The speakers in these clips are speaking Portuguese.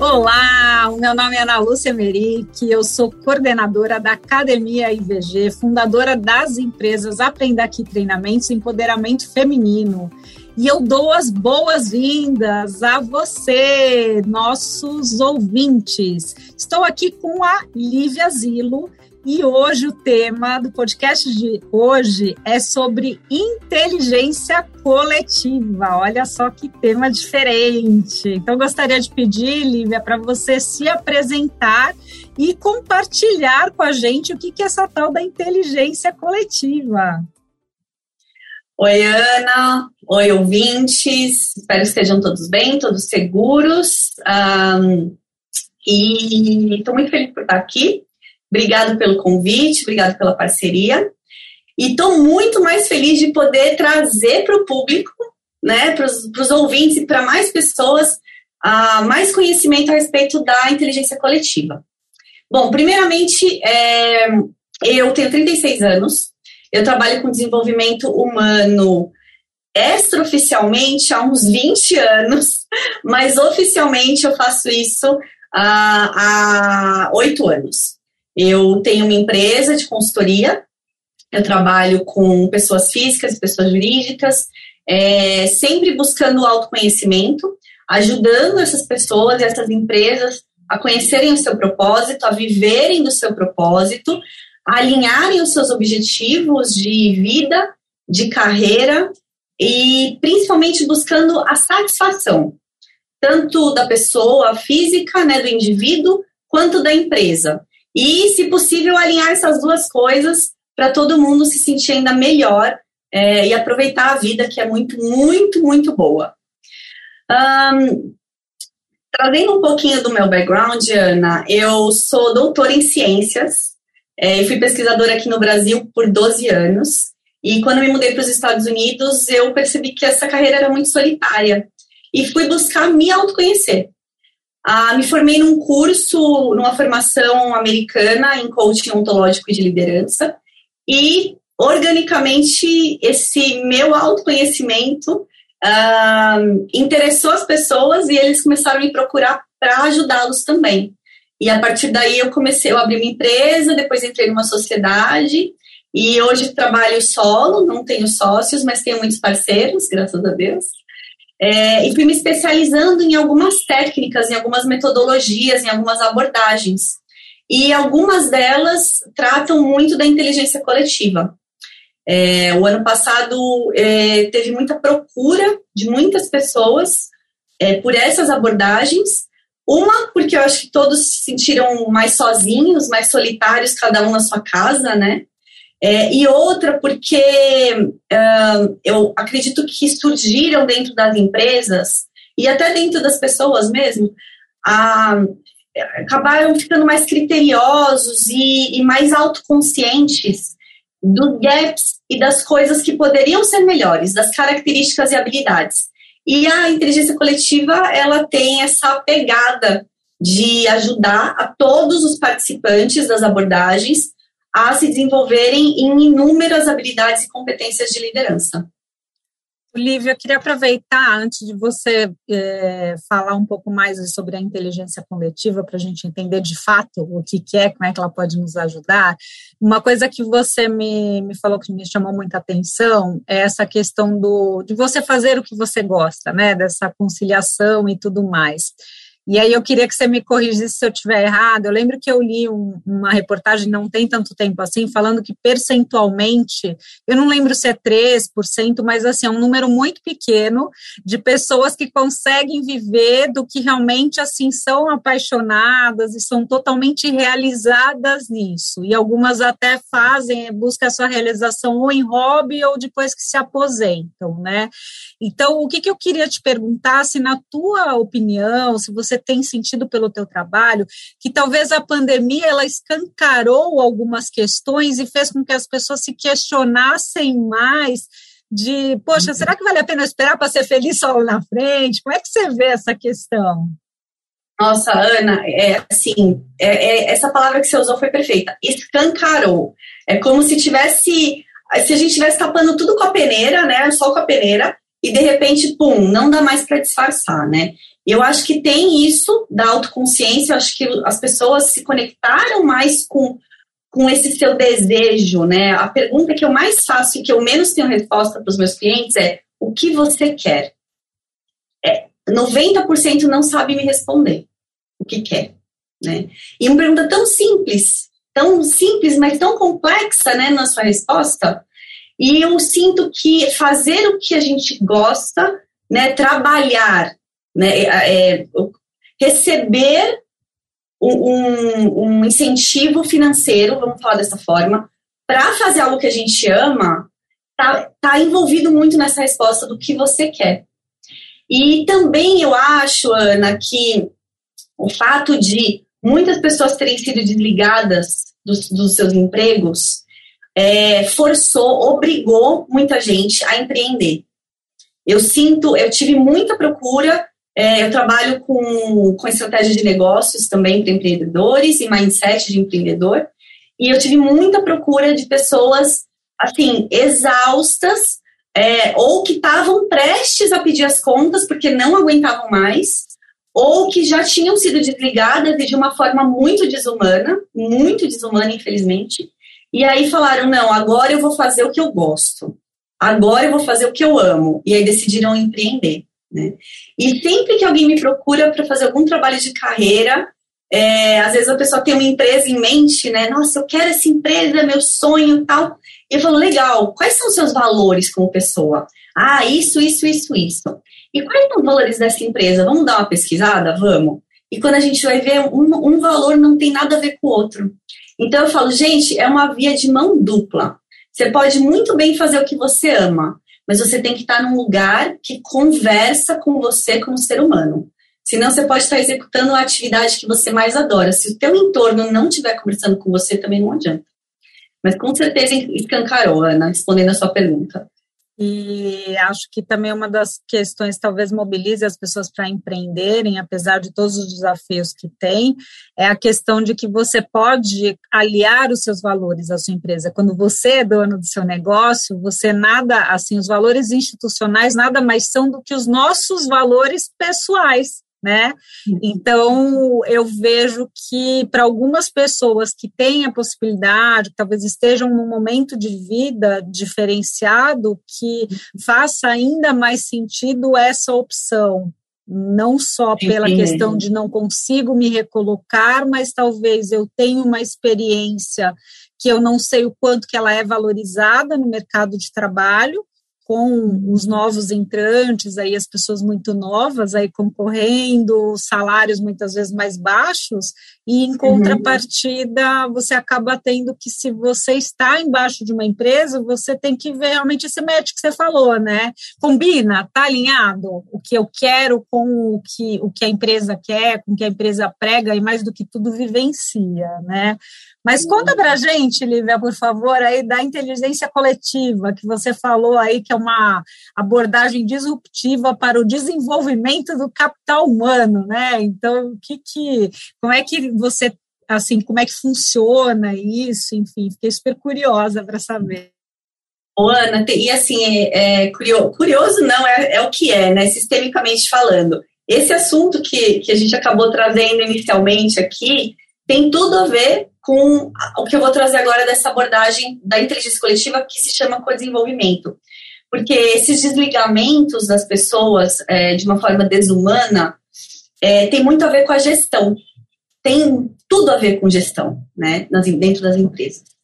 Olá, o meu nome é Ana Lúcia Meric, eu sou coordenadora da Academia IVG, fundadora das empresas Aprenda Aqui Treinamentos Empoderamento Feminino. E eu dou as boas-vindas a você, nossos ouvintes. Estou aqui com a Lívia Zilo, e hoje o tema do podcast de hoje é sobre inteligência coletiva. Olha só que tema diferente. Então gostaria de pedir, Lívia, para você se apresentar e compartilhar com a gente o que é essa tal da inteligência coletiva. Oi, Ana. Oi, ouvintes. Espero que estejam todos bem, todos seguros. Um, e estou muito feliz por estar aqui. Obrigado pelo convite, obrigado pela parceria. E estou muito mais feliz de poder trazer para o público, né, para os ouvintes e para mais pessoas, uh, mais conhecimento a respeito da inteligência coletiva. Bom, primeiramente, é, eu tenho 36 anos, eu trabalho com desenvolvimento humano extraoficialmente há uns 20 anos, mas oficialmente eu faço isso há oito anos. Eu tenho uma empresa de consultoria, eu trabalho com pessoas físicas pessoas jurídicas, é, sempre buscando autoconhecimento, ajudando essas pessoas e essas empresas a conhecerem o seu propósito, a viverem do seu propósito, a alinharem os seus objetivos de vida, de carreira e principalmente buscando a satisfação, tanto da pessoa física, né, do indivíduo, quanto da empresa. E, se possível, alinhar essas duas coisas para todo mundo se sentir ainda melhor é, e aproveitar a vida, que é muito, muito, muito boa. Um, trazendo um pouquinho do meu background, Ana, eu sou doutora em ciências, é, fui pesquisadora aqui no Brasil por 12 anos, e quando me mudei para os Estados Unidos, eu percebi que essa carreira era muito solitária, e fui buscar me autoconhecer. Ah, me formei num curso, numa formação americana em coaching ontológico de liderança e organicamente esse meu autoconhecimento ah, interessou as pessoas e eles começaram a me procurar para ajudá-los também. E a partir daí eu comecei, eu abri uma empresa, depois entrei numa sociedade e hoje trabalho solo, não tenho sócios, mas tenho muitos parceiros, graças a Deus. É, e fui me especializando em algumas técnicas, em algumas metodologias, em algumas abordagens. E algumas delas tratam muito da inteligência coletiva. É, o ano passado é, teve muita procura de muitas pessoas é, por essas abordagens. Uma, porque eu acho que todos se sentiram mais sozinhos, mais solitários, cada um na sua casa, né? É, e outra, porque uh, eu acredito que surgiram dentro das empresas e até dentro das pessoas mesmo, uh, acabaram ficando mais criteriosos e, e mais autoconscientes dos gaps e das coisas que poderiam ser melhores, das características e habilidades. E a inteligência coletiva, ela tem essa pegada de ajudar a todos os participantes das abordagens a se desenvolverem em inúmeras habilidades e competências de liderança. Lívia, eu queria aproveitar, antes de você é, falar um pouco mais sobre a inteligência coletiva, para a gente entender de fato o que, que, é, como é que ela pode nos ajudar. Uma coisa que você me, me falou que me chamou muita atenção é essa questão do, de você fazer o que você gosta, né? Dessa conciliação e tudo mais. E aí eu queria que você me corrigisse se eu estiver errado. Eu lembro que eu li um, uma reportagem não tem tanto tempo assim, falando que percentualmente, eu não lembro se é 3%, mas assim, é um número muito pequeno de pessoas que conseguem viver do que realmente assim são apaixonadas e são totalmente realizadas nisso. E algumas até fazem, buscam a sua realização ou em hobby ou depois que se aposentam, né? Então, o que, que eu queria te perguntar, se na tua opinião, se você tem sentido pelo teu trabalho, que talvez a pandemia ela escancarou algumas questões e fez com que as pessoas se questionassem mais de, poxa, será que vale a pena esperar para ser feliz só lá na frente? Como é que você vê essa questão? Nossa, Ana, é assim, é, é, essa palavra que você usou foi perfeita. Escancarou. É como se tivesse, se a gente estivesse tapando tudo com a peneira, né? Só com a peneira, e de repente, pum, não dá mais para disfarçar, né? Eu acho que tem isso da autoconsciência, eu acho que as pessoas se conectaram mais com, com esse seu desejo, né? A pergunta que eu mais faço e que eu menos tenho resposta para os meus clientes é: o que você quer? É, 90% não sabe me responder o que quer, né? E uma pergunta tão simples, tão simples, mas tão complexa, né, na sua resposta. E eu sinto que fazer o que a gente gosta, né, trabalhar né, é, é receber um, um, incentivo financeiro, vamos falar dessa forma, para fazer algo que a gente ama, tá, tá envolvido muito nessa resposta do que você quer. E também eu acho, Ana, que o fato de muitas pessoas terem sido desligadas dos, dos seus empregos é, forçou, obrigou muita gente a empreender. Eu sinto, eu tive muita procura é, eu trabalho com, com estratégia de negócios também para empreendedores e mindset de empreendedor. E eu tive muita procura de pessoas, assim, exaustas, é, ou que estavam prestes a pedir as contas porque não aguentavam mais, ou que já tinham sido desligadas e de uma forma muito desumana, muito desumana, infelizmente. E aí falaram: não, agora eu vou fazer o que eu gosto, agora eu vou fazer o que eu amo. E aí decidiram empreender. Né? E sempre que alguém me procura para fazer algum trabalho de carreira, é, às vezes a pessoa tem uma empresa em mente, né? Nossa, eu quero essa empresa, meu sonho tal. E eu falo, legal, quais são os seus valores como pessoa? Ah, isso, isso, isso, isso. E quais são os valores dessa empresa? Vamos dar uma pesquisada? Vamos. E quando a gente vai ver, um, um valor não tem nada a ver com o outro. Então eu falo, gente, é uma via de mão dupla. Você pode muito bem fazer o que você ama, mas você tem que estar num lugar que conversa com você como ser humano. Senão você pode estar executando a atividade que você mais adora. Se o teu entorno não estiver conversando com você, também não adianta. Mas com certeza escancarou, Ana, respondendo a sua pergunta. E acho que também uma das questões talvez mobilize as pessoas para empreenderem, apesar de todos os desafios que tem, é a questão de que você pode aliar os seus valores à sua empresa. Quando você é dono do seu negócio, você nada, assim, os valores institucionais nada mais são do que os nossos valores pessoais né? Então, eu vejo que para algumas pessoas que têm a possibilidade, que talvez estejam num momento de vida diferenciado, que faça ainda mais sentido essa opção, não só pela Sim. questão de não consigo me recolocar, mas talvez eu tenha uma experiência que eu não sei o quanto que ela é valorizada no mercado de trabalho, com os novos entrantes, aí as pessoas muito novas aí concorrendo, salários muitas vezes mais baixos, e em uhum. contrapartida você acaba tendo que, se você está embaixo de uma empresa, você tem que ver realmente esse match que você falou, né? Combina, tá alinhado o que eu quero com o que, o que a empresa quer, com o que a empresa prega, e mais do que tudo vivencia, né? Mas conta para a gente, Lívia, por favor, aí da inteligência coletiva, que você falou aí que é uma abordagem disruptiva para o desenvolvimento do capital humano, né? Então, que que, como é que você, assim, como é que funciona isso? Enfim, fiquei super curiosa para saber. Ô, Ana, e assim, é, é curioso, curioso não, é, é o que é, né? Sistemicamente falando. Esse assunto que, que a gente acabou trazendo inicialmente aqui tem tudo a ver com o que eu vou trazer agora dessa abordagem da inteligência coletiva que se chama co-desenvolvimento. Porque esses desligamentos das pessoas é, de uma forma desumana é, tem muito a ver com a gestão. Tem tudo a ver com gestão, né, dentro das empresas.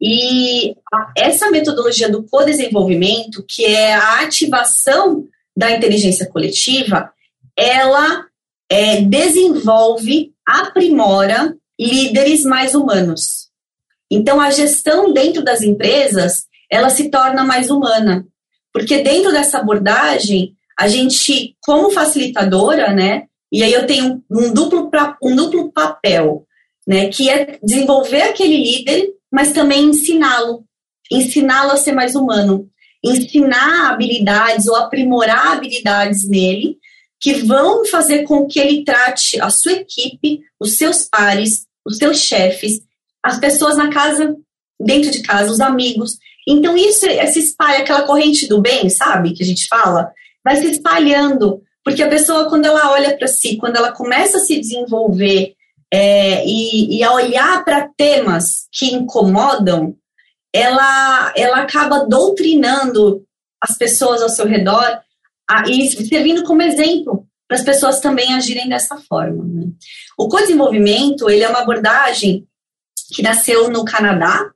E essa metodologia do co-desenvolvimento, que é a ativação da inteligência coletiva, ela é, desenvolve, aprimora líderes mais humanos. Então, a gestão dentro das empresas, ela se torna mais humana. Porque dentro dessa abordagem, a gente, como facilitadora, né, e aí eu tenho um duplo, um duplo papel, né, que é desenvolver aquele líder, mas também ensiná-lo, ensiná-lo a ser mais humano, ensinar habilidades ou aprimorar habilidades nele que vão fazer com que ele trate a sua equipe, os seus pares, os seus chefes, as pessoas na casa, dentro de casa, os amigos. Então, isso se espalha, aquela corrente do bem, sabe, que a gente fala, vai se espalhando, porque a pessoa, quando ela olha para si, quando ela começa a se desenvolver é, e, e a olhar para temas que incomodam, ela, ela acaba doutrinando as pessoas ao seu redor a, e servindo como exemplo para as pessoas também agirem dessa forma. Né? O co-desenvolvimento ele é uma abordagem que nasceu no Canadá,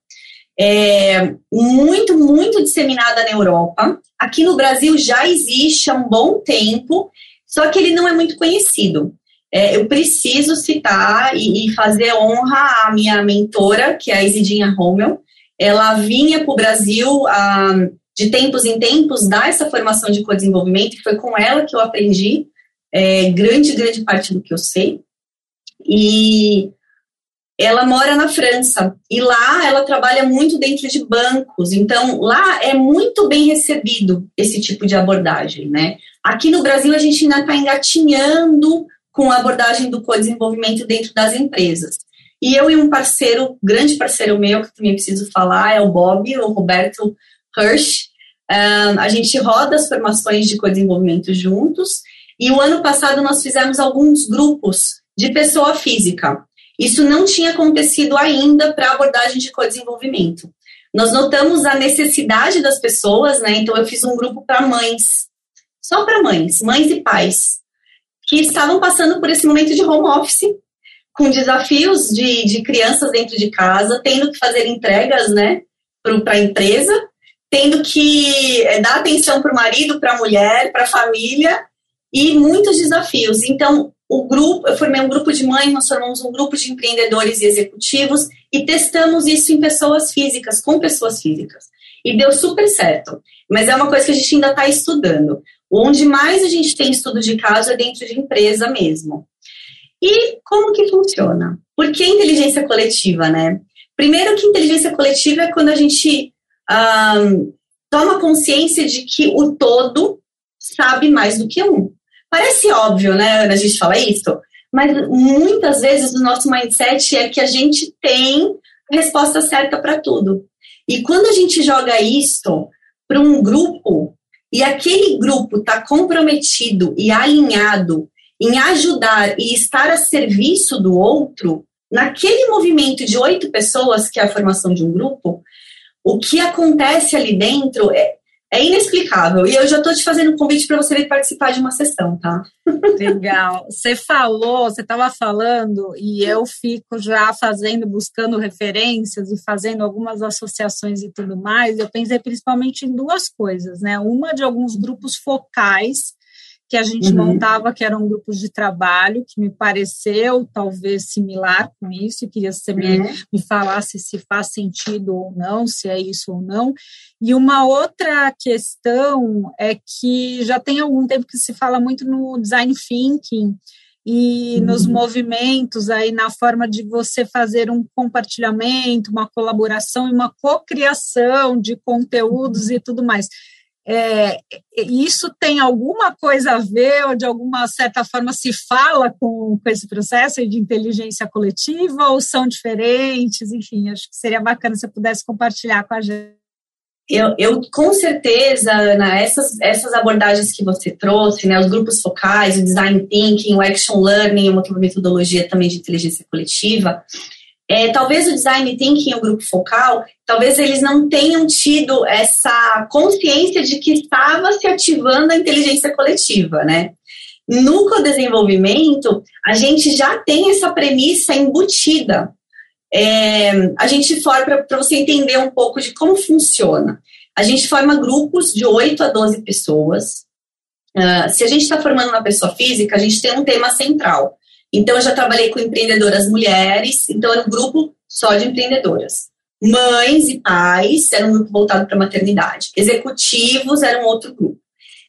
é, muito, muito disseminada na Europa. Aqui no Brasil já existe há um bom tempo, só que ele não é muito conhecido. É, eu preciso citar e, e, fazer honra à minha mentora, que é a Isidinha Rommel. Ela vinha para o Brasil ah, de tempos em tempos dar essa formação de co-desenvolvimento, foi com ela que eu aprendi é, grande, grande parte do que eu sei. E ela mora na França e lá ela trabalha muito dentro de bancos, então lá é muito bem recebido esse tipo de abordagem, né? Aqui no Brasil a gente ainda está engatinhando com a abordagem do co-desenvolvimento dentro das empresas. E eu e um parceiro, grande parceiro meu, que também preciso falar, é o Bob, o Roberto Hirsch. Um, a gente roda as formações de co-desenvolvimento juntos. E o ano passado nós fizemos alguns grupos de pessoa física. Isso não tinha acontecido ainda para abordagem de co-desenvolvimento. Nós notamos a necessidade das pessoas, né? Então eu fiz um grupo para mães, só para mães, mães e pais, que estavam passando por esse momento de home office, com desafios de, de crianças dentro de casa, tendo que fazer entregas, né, para a empresa, tendo que é, dar atenção para o marido, para a mulher, para a família, e muios desafios. Então, o grupo, eu formei um grupo de mães, nós formamos um grupo de empreendedores e executivos e testamos isso em pessoas físicas, com pessoas físicas. E deu super certo. Mas é uma coisa que a gente ainda está estudando. Onde mais a gente tem estudo de caso é dentro de empresa mesmo. E como que funciona? Por que inteligência coletiva, né? Primeiro que inteligência coletiva é quando a gente um, toma consciência de que o todo sabe mais do que um. Parece óbvio, né, Ana, a gente fala isso, mas muitas vezes o nosso mindset é que a gente tem a resposta certa para tudo. E quando a gente joga isto para um grupo e aquele grupo está comprometido e alinhado em ajudar e estar a serviço do outro, naquele movimento de oito pessoas, que é a formação de um grupo, o que acontece ali dentro é, é inexplicável. E eu já estou te fazendo um convite para você vir participar de uma sessão, tá? Legal. Você falou, você estava falando, e eu fico já fazendo, buscando referências e fazendo algumas associações e tudo mais. Eu pensei principalmente em duas coisas, né? Uma de alguns grupos focais que a gente uhum. montava, que eram grupos de trabalho, que me pareceu talvez similar com isso, e queria que você me, uhum. me falasse se faz sentido ou não, se é isso ou não. E uma outra questão é que já tem algum tempo que se fala muito no design thinking, e uhum. nos movimentos aí na forma de você fazer um compartilhamento, uma colaboração e uma cocriação de conteúdos e tudo mais. É, isso tem alguma coisa a ver, ou de alguma certa forma se fala com, com esse processo de inteligência coletiva, ou são diferentes? Enfim, acho que seria bacana se você pudesse compartilhar com a gente. Eu, eu, com certeza, Ana, essas, essas abordagens que você trouxe, né, os grupos focais, o design thinking, o action learning, uma metodologia também de inteligência coletiva, é, talvez o design thinking, o grupo focal, talvez eles não tenham tido essa consciência de que estava se ativando a inteligência coletiva, né? No co-desenvolvimento, a gente já tem essa premissa embutida. É, a gente forma, para você entender um pouco de como funciona, a gente forma grupos de 8 a 12 pessoas. Uh, se a gente está formando uma pessoa física, a gente tem um tema central. Então, eu já trabalhei com empreendedoras mulheres, então era um grupo só de empreendedoras. Mães e pais, era um grupo voltado para maternidade. Executivos, era um outro grupo.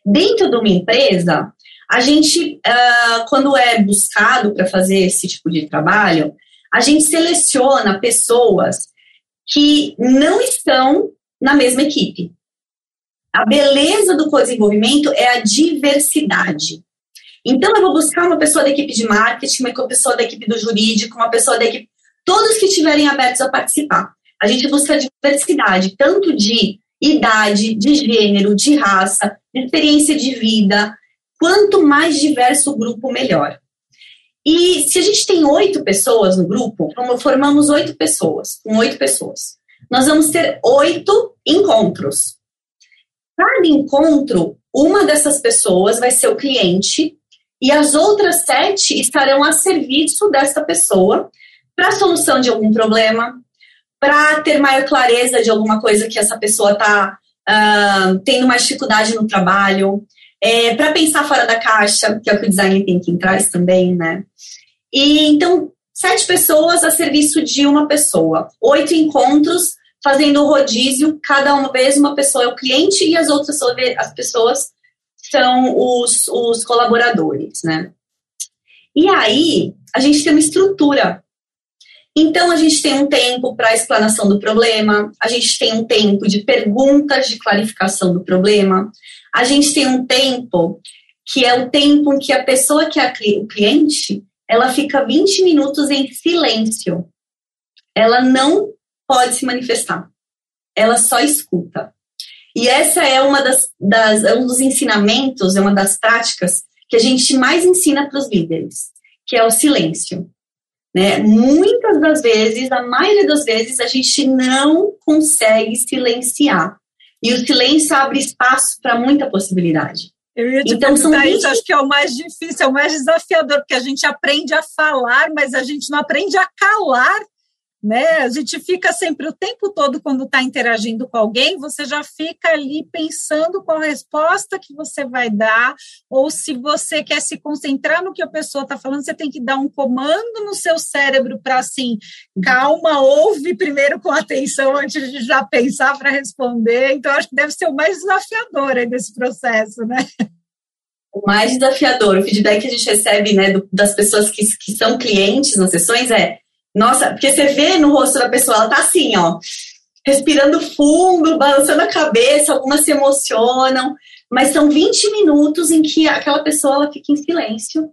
Dentro de uma empresa, a gente, uh, quando é buscado para fazer esse tipo de trabalho, a gente seleciona pessoas que não estão na mesma equipe. A beleza do co-desenvolvimento é a diversidade. Então, eu vou buscar uma pessoa da equipe de marketing, uma pessoa da equipe do jurídico, uma pessoa da equipe. Todos que estiverem abertos a participar. A gente busca diversidade, tanto de idade, de gênero, de raça, de experiência de vida. Quanto mais diverso o grupo, melhor. E se a gente tem oito pessoas no grupo, formamos oito pessoas, com oito pessoas. Nós vamos ter oito encontros. Cada encontro, uma dessas pessoas vai ser o cliente e as outras sete estarão a serviço dessa pessoa para a solução de algum problema, para ter maior clareza de alguma coisa que essa pessoa está uh, ah, tendo mais dificuldade no trabalho, é, para pensar fora da caixa, que é o que o design thinking traz também, né? E então, sete pessoas a serviço de uma pessoa, oito encontros fazendo o rodízio, cada uma vez uma pessoa é o cliente e as outras as pessoas são os, os colaboradores, né? E aí, a gente tem uma estrutura então, a gente tem um tempo para explanação do problema, a gente tem um tempo de perguntas de clarificação do problema, a gente tem um tempo que é o tempo em que a pessoa que é o cliente, ela fica 20 minutos em silêncio. Ela não pode se manifestar. Ela só escuta. E essa é uma das, das é um dos ensinamentos, é uma das práticas que a gente mais ensina para os líderes, que é o silêncio. Né? Muitas das vezes, a maioria das vezes, a gente não consegue silenciar. E o silêncio abre espaço para muita possibilidade. Eu ia te então, são 20... isso, acho que é o mais difícil, é o mais desafiador, porque a gente aprende a falar, mas a gente não aprende a calar né? A gente fica sempre o tempo todo quando está interagindo com alguém, você já fica ali pensando qual resposta que você vai dar, ou se você quer se concentrar no que a pessoa está falando, você tem que dar um comando no seu cérebro para assim, calma, ouve primeiro com atenção antes de já pensar para responder. Então, acho que deve ser o mais desafiador aí desse processo, né? o mais desafiador, o feedback que a gente recebe né, do, das pessoas que, que são clientes nas sessões é nossa, porque você vê no rosto da pessoa, ela tá assim, ó, respirando fundo, balançando a cabeça, algumas se emocionam, mas são 20 minutos em que aquela pessoa ela fica em silêncio,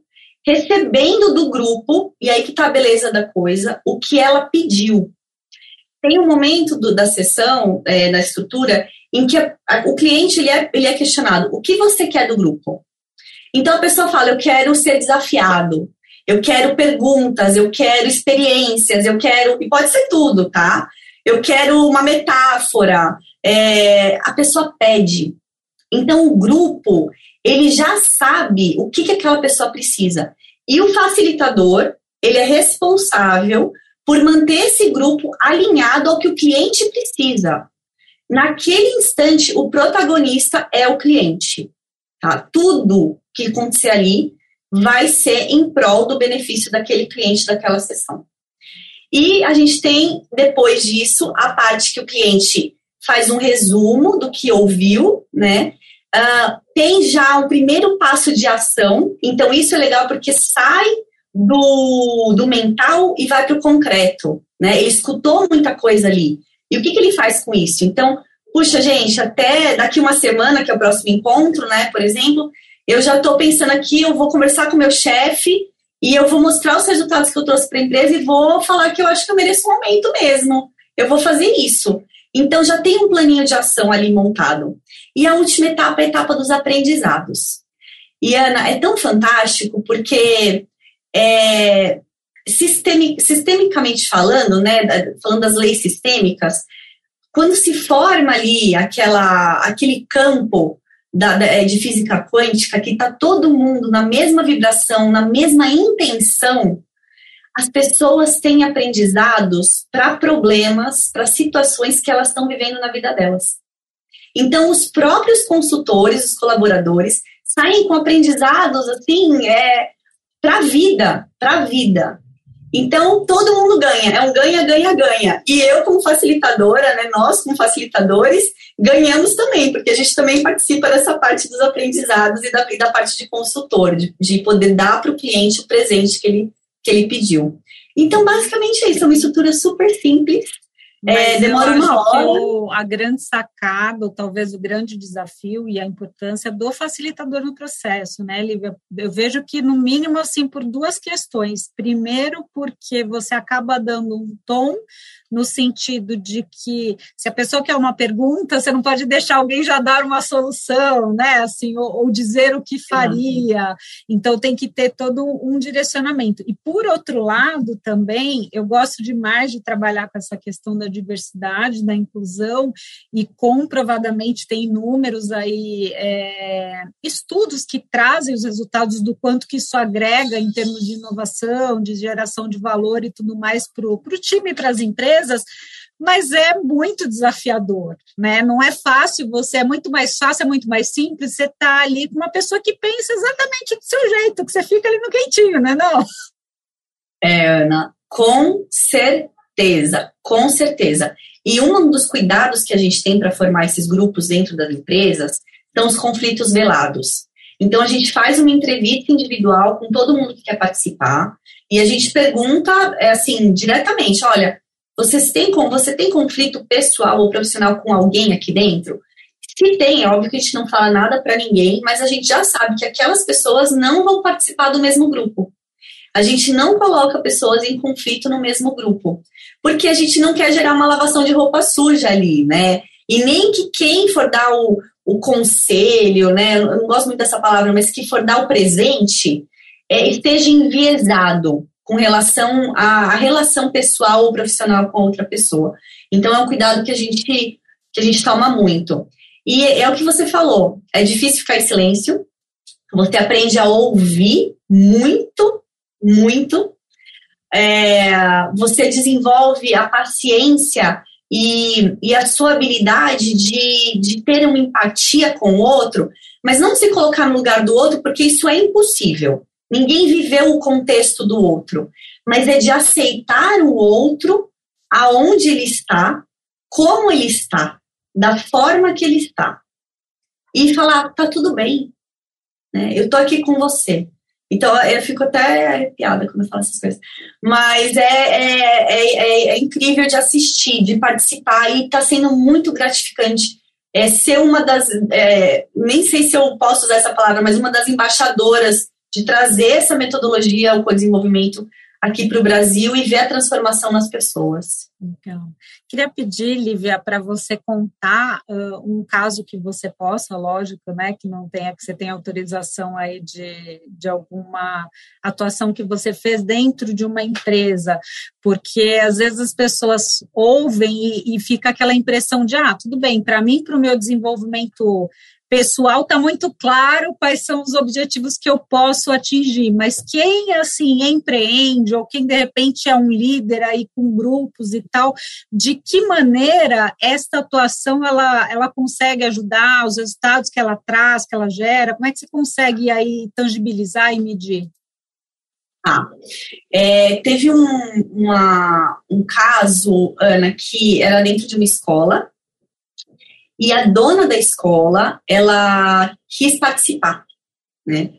recebendo do grupo, e aí que tá a beleza da coisa, o que ela pediu. Tem um momento do, da sessão, é, da estrutura, em que a, a, o cliente ele é, ele é questionado: o que você quer do grupo? Então a pessoa fala: eu quero ser desafiado, eu quero perguntas, eu quero experiências, eu quero. E pode ser tudo, tá? Eu quero uma metáfora. É, a pessoa pede. Então, o grupo, ele já sabe o que, que aquela pessoa precisa. E o facilitador, ele é responsável por manter esse grupo alinhado ao que o cliente precisa. Naquele instante, o protagonista é o cliente. Tá? Tudo que acontecer ali vai ser em prol do benefício daquele cliente daquela sessão. E a gente tem, depois disso, a parte que o cliente faz um resumo do que ouviu, né? Uh, tem já um primeiro passo de ação, então isso é legal porque sai do, do mental e vai para o concreto, né? Ele escutou muita coisa ali. E o que, que ele faz com isso? Então, puxa, gente, até daqui uma semana, que é o próximo encontro, né, por exemplo, eu já estou pensando aqui, eu vou conversar com o meu chefe e eu vou mostrar os resultados que eu trouxe para a empresa e vou falar que eu acho que eu mereço um aumento mesmo. Eu vou fazer isso. Então já tem um planinho de ação ali montado. E a última etapa é a etapa dos aprendizados. E Ana, é tão fantástico porque é, sistemi, sistemicamente falando, né, falando das leis sistêmicas, quando se forma ali aquela, aquele campo da, é, de física quântica, que está todo mundo na mesma vibração, na mesma intenção, as pessoas têm aprendizados para problemas, para situações que elas estão vivendo na vida delas. Então, os próprios consultores, os colaboradores, saem com aprendizados assim, é, para a vida, para a vida. Então, todo mundo ganha, é um ganha, ganha, ganha. E eu, como facilitadora, né, nós, como facilitadores, ganhamos também, porque a gente também participa dessa parte dos aprendizados e da, e da parte de consultor, de, de poder dar para o cliente o presente que ele, que ele pediu. Então, basicamente é isso, é uma estrutura super simples, é, demora uma hora. O, a grande sacada, ou talvez o grande desafio e a importância do facilitador no processo, né, Lívia? Eu vejo que, no mínimo, assim, por duas questões. Primeiro, porque você acaba dando um tom no sentido de que se a pessoa quer uma pergunta, você não pode deixar alguém já dar uma solução, né? Assim, ou, ou dizer o que faria. Então tem que ter todo um direcionamento. E por outro lado, também eu gosto demais de trabalhar com essa questão da diversidade, da inclusão, e comprovadamente tem números aí, é, estudos que trazem os resultados do quanto que isso agrega em termos de inovação, de geração de valor e tudo mais para o time e para as empresas mas é muito desafiador, né? Não é fácil, você é muito mais fácil, é muito mais simples, você tá ali com uma pessoa que pensa exatamente do seu jeito, que você fica ali no quentinho, né? Não? É, Ana, com certeza, com certeza. E um dos cuidados que a gente tem para formar esses grupos dentro das empresas são os conflitos velados. Então, a gente faz uma entrevista individual com todo mundo que quer participar e a gente pergunta, é, assim, diretamente: olha, você tem, você tem conflito pessoal ou profissional com alguém aqui dentro? Se tem, é óbvio que a gente não fala nada para ninguém, mas a gente já sabe que aquelas pessoas não vão participar do mesmo grupo. A gente não coloca pessoas em conflito no mesmo grupo, porque a gente não quer gerar uma lavação de roupa suja ali, né? E nem que quem for dar o, o conselho, né? Eu não gosto muito dessa palavra, mas que for dar o presente, é, esteja enviesado com relação à, relação pessoal ou profissional com outra pessoa. Então é um cuidado que a gente que a gente toma muito. E é o que você falou, é difícil ficar em silêncio. Você aprende a ouvir muito, muito. É, você desenvolve a paciência e, e a sua habilidade de, de ter uma empatia com o outro, mas não se colocar no lugar do outro, porque isso é impossível. Ninguém viveu o contexto do outro, mas é de aceitar o outro aonde ele está, como ele está, da forma que ele está. E falar, tá tudo bem, né? Eu tô aqui com você. Então, eu fico até arrepiada quando eu falo essas coisas. Mas é, é, é, é, é incrível de assistir, de participar, e está sendo muito gratificante é, ser uma das. É, nem sei se eu posso usar essa palavra, mas uma das embaixadoras de trazer essa metodologia, o co-desenvolvimento aqui para o Brasil e ver a transformação nas pessoas. Então, queria pedir, Lívia, para você contar uh, um caso que você possa, lógico, né, que não tenha, que você tenha autorização aí de, de alguma atuação que você fez dentro de uma empresa, porque às vezes as pessoas ouvem e, e fica aquela impressão de, ah, tudo bem, para mim, para o meu desenvolvimento pessoal está muito claro quais são os objetivos que eu posso atingir, mas quem assim empreende ou quem de repente é um líder aí com grupos e tal, de que maneira esta atuação ela, ela consegue ajudar os resultados que ela traz, que ela gera, como é que você consegue aí tangibilizar e medir? Ah, é, teve um, uma, um caso, Ana, que era dentro de uma escola, e a dona da escola, ela quis participar, né?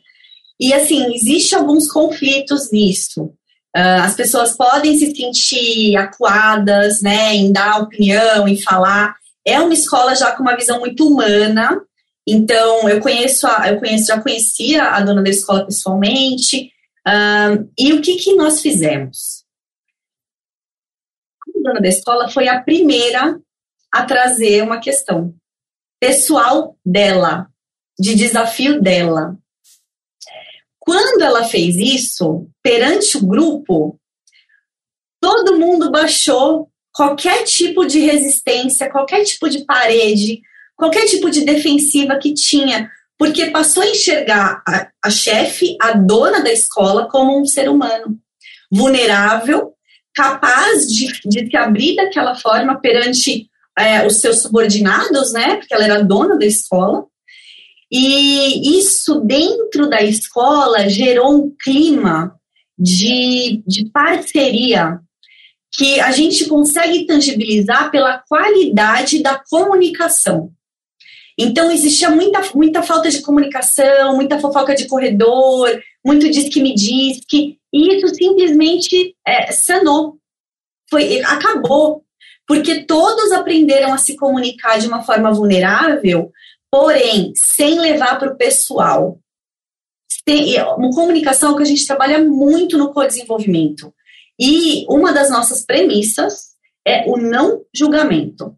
E assim, existe alguns conflitos nisso. Uh, as pessoas podem se sentir acuadas, né, em dar opinião, em falar. É uma escola já com uma visão muito humana. Então, eu conheço, a, eu conheço, já conhecia a dona da escola pessoalmente. Uh, e o que que nós fizemos? A dona da escola foi a primeira a trazer uma questão pessoal dela, de desafio dela. Quando ela fez isso, perante o grupo, todo mundo baixou qualquer tipo de resistência, qualquer tipo de parede, qualquer tipo de defensiva que tinha, porque passou a enxergar a, a chefe, a dona da escola, como um ser humano vulnerável, capaz de, de se abrir daquela forma perante é, os seus subordinados, né? Porque ela era dona da escola. E isso dentro da escola gerou um clima de, de parceria que a gente consegue tangibilizar pela qualidade da comunicação. Então, existia muita, muita falta de comunicação, muita fofoca de corredor, muito diz que me diz que, e isso simplesmente é, sanou, foi, acabou porque todos aprenderam a se comunicar de uma forma vulnerável, porém, sem levar para o pessoal. Tem, uma comunicação que a gente trabalha muito no co-desenvolvimento. E uma das nossas premissas é o não julgamento.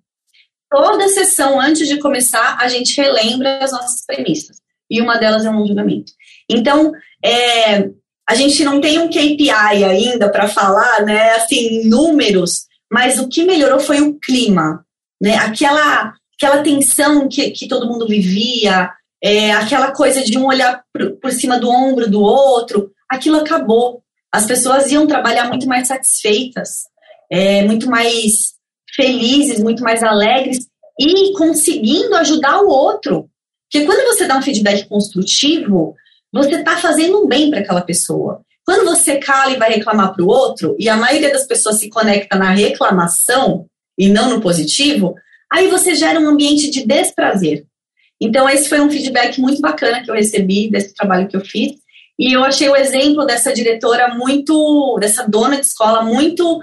Toda sessão, antes de começar, a gente relembra as nossas premissas. E uma delas é o não julgamento. Então, é, a gente não tem um KPI ainda para falar, né, assim, números, mas o que melhorou foi o clima, né, aquela, aquela tensão que, que todo mundo vivia, é, aquela coisa de um olhar por, por cima do ombro do outro, aquilo acabou. As pessoas iam trabalhar muito mais satisfeitas, é, muito mais felizes, muito mais alegres e conseguindo ajudar o outro. Porque quando você dá um feedback construtivo, você está fazendo um bem para aquela pessoa. Quando você cala e vai reclamar para o outro, e a maioria das pessoas se conecta na reclamação e não no positivo, aí você gera um ambiente de desprazer. Então, esse foi um feedback muito bacana que eu recebi desse trabalho que eu fiz. E eu achei o exemplo dessa diretora muito, dessa dona de escola muito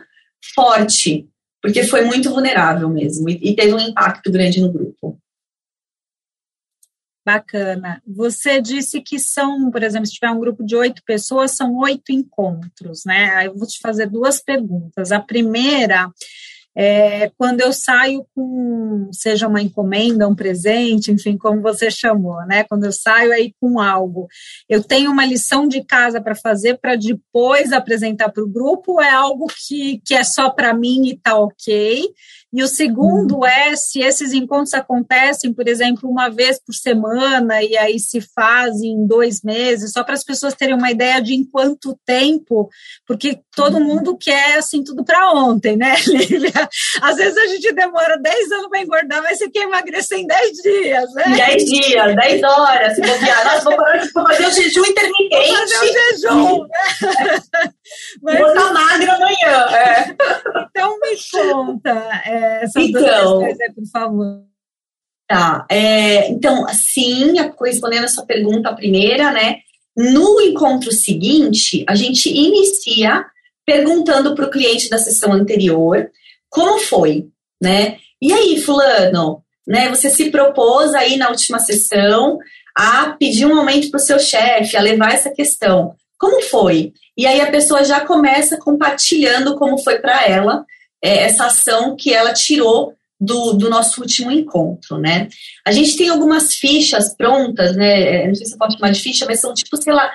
forte, porque foi muito vulnerável mesmo e teve um impacto grande no grupo. Bacana. Você disse que são, por exemplo, se tiver um grupo de oito pessoas, são oito encontros, né? Aí eu vou te fazer duas perguntas. A primeira é, quando eu saio com, seja uma encomenda, um presente, enfim, como você chamou, né? Quando eu saio aí com algo, eu tenho uma lição de casa para fazer para depois apresentar para o grupo, é algo que, que é só para mim e tá ok. E o segundo uhum. é se esses encontros acontecem, por exemplo, uma vez por semana e aí se fazem em dois meses, só para as pessoas terem uma ideia de em quanto tempo, porque todo uhum. mundo quer assim tudo para ontem, né, Lívia? Às vezes a gente demora 10 anos para engordar, mas você quer emagrecer em 10 dias, né? 10 dias, 10 horas, se bobear. Nossa, vou, parar, vou fazer o jejum intermitente. Vou fazer o jejum, né? Mas, vou estar magra amanhã. É. Então me conta é, essas então, duas questões por favor. Tá, é, então, sim, respondendo a sua pergunta, a primeira, né? No encontro seguinte, a gente inicia perguntando para o cliente da sessão anterior como foi, né? E aí, fulano, né? Você se propôs aí na última sessão a pedir um aumento para o seu chefe, a levar essa questão. Como foi? E aí a pessoa já começa compartilhando como foi para ela é, essa ação que ela tirou do, do, nosso último encontro, né? A gente tem algumas fichas prontas, né? É, não sei se pode chamar de ficha, mas são tipo, sei lá,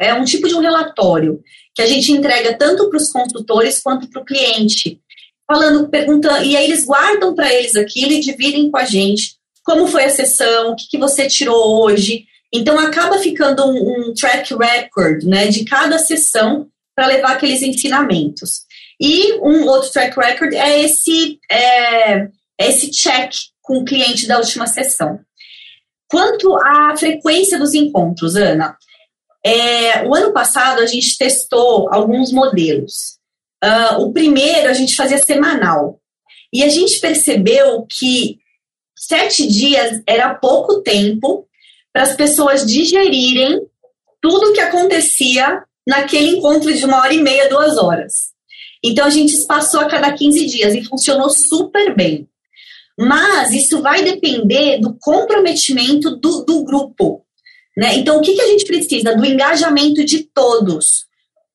é um tipo de um relatório que a gente entrega tanto para os consultores quanto para o cliente falando, perguntando, e aí eles guardam para eles aquilo e dividem com a gente como foi a sessão, o que, que você tirou hoje. Então acaba ficando um, um track record né, de cada sessão para levar aqueles ensinamentos. E um outro track record é esse, é, é esse check com o cliente da última sessão. Quanto à frequência dos encontros, Ana, é, o ano passado a gente testou alguns modelos. Uh, o primeiro a gente fazia semanal. E a gente percebeu que sete dias era pouco tempo para as pessoas digerirem tudo o que acontecia naquele encontro de uma hora e meia, duas horas. Então a gente espaçou a cada 15 dias e funcionou super bem. Mas isso vai depender do comprometimento do, do grupo. Né? Então, o que, que a gente precisa? Do engajamento de todos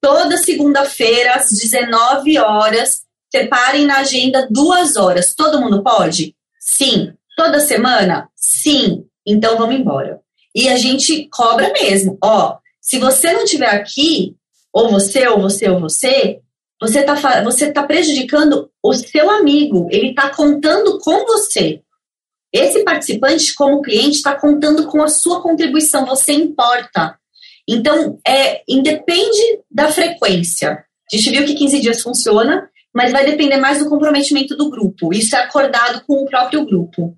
toda segunda-feira, às 19 horas. Separem na agenda duas horas. Todo mundo pode? Sim. Toda semana? Sim. Então vamos embora. E a gente cobra mesmo. Ó, se você não estiver aqui, ou você, ou você, ou você, você está você tá prejudicando o seu amigo. Ele está contando com você. Esse participante, como cliente, está contando com a sua contribuição. Você importa. Então, é, independe da frequência. A gente viu que 15 dias funciona, mas vai depender mais do comprometimento do grupo. Isso é acordado com o próprio grupo.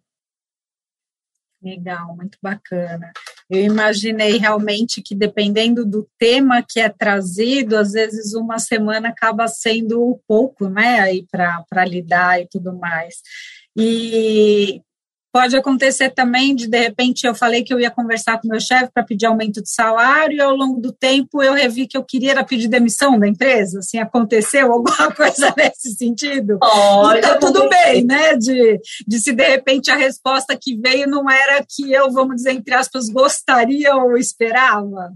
Legal, muito bacana. Eu imaginei realmente que dependendo do tema que é trazido, às vezes uma semana acaba sendo pouco, né, aí para lidar e tudo mais. E Pode acontecer também de, de repente, eu falei que eu ia conversar com meu chefe para pedir aumento de salário e ao longo do tempo eu revi que eu queria pedir demissão da empresa. Assim, aconteceu alguma coisa nesse sentido? Então, tudo bem, né? De, de se de repente a resposta que veio não era que eu, vamos dizer, entre aspas, gostaria ou esperava.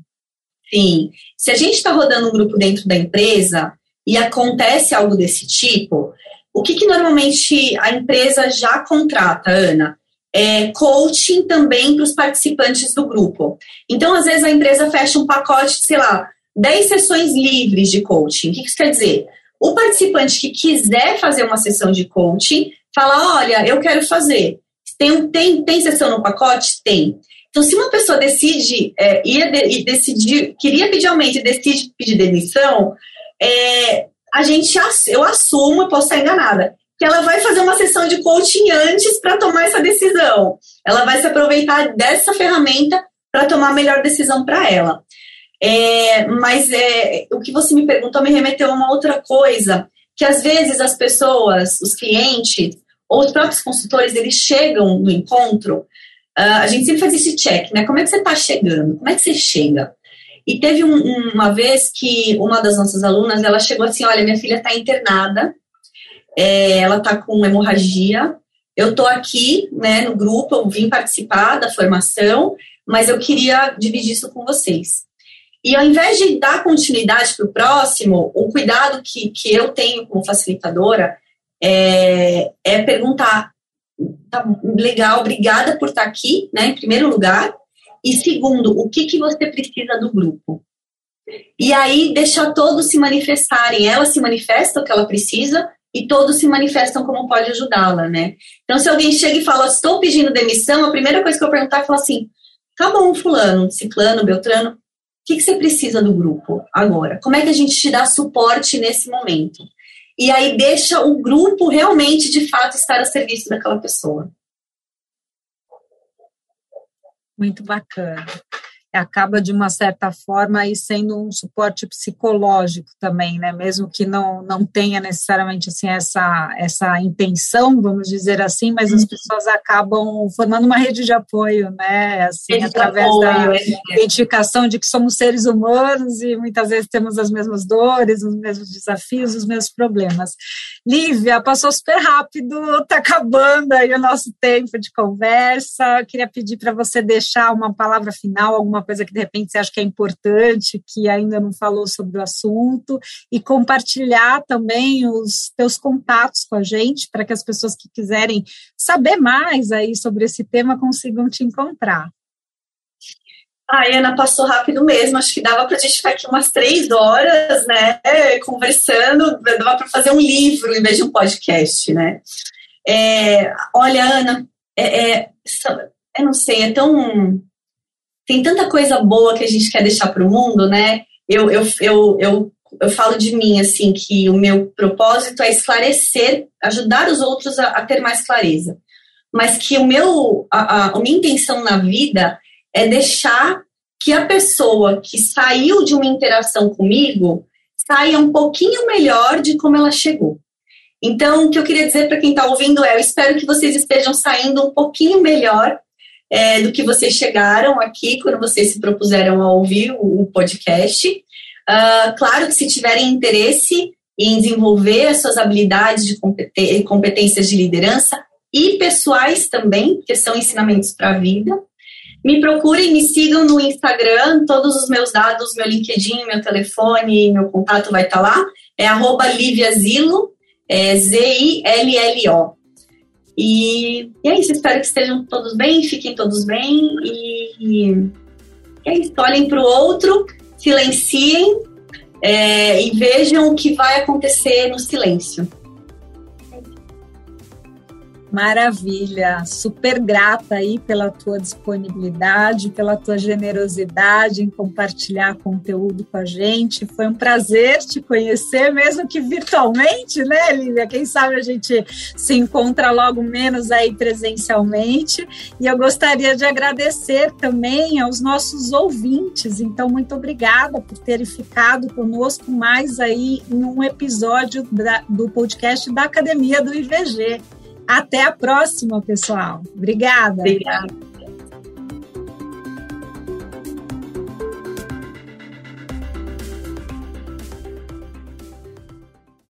Sim. Se a gente está rodando um grupo dentro da empresa e acontece algo desse tipo, o que, que normalmente a empresa já contrata, Ana? É, coaching também para os participantes do grupo. Então, às vezes, a empresa fecha um pacote sei lá, 10 sessões livres de coaching. O que isso quer dizer? O participante que quiser fazer uma sessão de coaching, fala: olha, eu quero fazer. Tem, tem, tem sessão no pacote? Tem. Então, se uma pessoa decide, é, ia de, decidir, queria pedir aumento e decide pedir demissão, é, a gente, eu assumo, posso estar enganada, que ela vai fazer uma sessão de coaching antes para tomar essa decisão. Ela vai se aproveitar dessa ferramenta para tomar a melhor decisão para ela. É, mas é, o que você me perguntou me remeteu a uma outra coisa, que às vezes as pessoas, os clientes ou os próprios consultores, eles chegam no encontro, uh, a gente sempre faz esse check, né? Como é que você está chegando? Como é que você chega? E teve um, uma vez que uma das nossas alunas, ela chegou assim, olha, minha filha está internada, é, ela está com hemorragia. Eu estou aqui né, no grupo, eu vim participar da formação, mas eu queria dividir isso com vocês. E ao invés de dar continuidade para o próximo, o cuidado que, que eu tenho como facilitadora é, é perguntar: tá legal, obrigada por estar tá aqui, né, em primeiro lugar. E segundo, o que, que você precisa do grupo? E aí deixar todos se manifestarem. Ela se manifesta o que ela precisa, e todos se manifestam como pode ajudá-la, né? Então, se alguém chega e fala, estou pedindo demissão, a primeira coisa que eu perguntar é falar assim, tá bom, fulano, ciclano, beltrano, o que, que você precisa do grupo agora? Como é que a gente te dá suporte nesse momento? E aí deixa o grupo realmente, de fato, estar a serviço daquela pessoa. Muito bacana acaba de uma certa forma aí sendo um suporte psicológico também, né? Mesmo que não, não tenha necessariamente assim essa essa intenção, vamos dizer assim, mas as uhum. pessoas acabam formando uma rede de apoio, né? Assim, rede através apoio, da é. identificação de que somos seres humanos e muitas vezes temos as mesmas dores, os mesmos desafios, os mesmos problemas. Lívia, passou super rápido, está acabando aí o nosso tempo de conversa. Eu queria pedir para você deixar uma palavra final, alguma coisa que de repente você acha que é importante, que ainda não falou sobre o assunto, e compartilhar também os teus contatos com a gente, para que as pessoas que quiserem saber mais aí sobre esse tema consigam te encontrar. A Ana passou rápido mesmo, acho que dava para a gente ficar aqui umas três horas, né, conversando, dava para fazer um livro em vez de um podcast, né. É, olha, Ana, é, é, eu não sei, é tão tem tanta coisa boa que a gente quer deixar para o mundo, né? Eu, eu, eu, eu, eu falo de mim, assim, que o meu propósito é esclarecer, ajudar os outros a, a ter mais clareza. Mas que o meu, a, a, a minha intenção na vida é deixar que a pessoa que saiu de uma interação comigo saia um pouquinho melhor de como ela chegou. Então, o que eu queria dizer para quem está ouvindo é: eu espero que vocês estejam saindo um pouquinho melhor é, do que vocês chegaram aqui quando vocês se propuseram a ouvir o, o podcast. Uh, claro que se tiverem interesse em desenvolver as suas habilidades de competências de liderança e pessoais também, que são ensinamentos para a vida. Me procurem, me sigam no Instagram, todos os meus dados, meu LinkedIn, meu telefone, meu contato vai estar tá lá. É arroba Liviazilo, é Z-I-L-L-O. E, e é isso, espero que estejam todos bem, fiquem todos bem e, e é isso, olhem para o outro, silenciem é, e vejam o que vai acontecer no silêncio. Maravilha, super grata aí pela tua disponibilidade, pela tua generosidade em compartilhar conteúdo com a gente. Foi um prazer te conhecer, mesmo que virtualmente, né, Lívia? Quem sabe a gente se encontra logo menos aí presencialmente. E eu gostaria de agradecer também aos nossos ouvintes. Então, muito obrigada por terem ficado conosco mais aí em um episódio da, do podcast da Academia do IVG. Até a próxima, pessoal. Obrigada. Obrigada.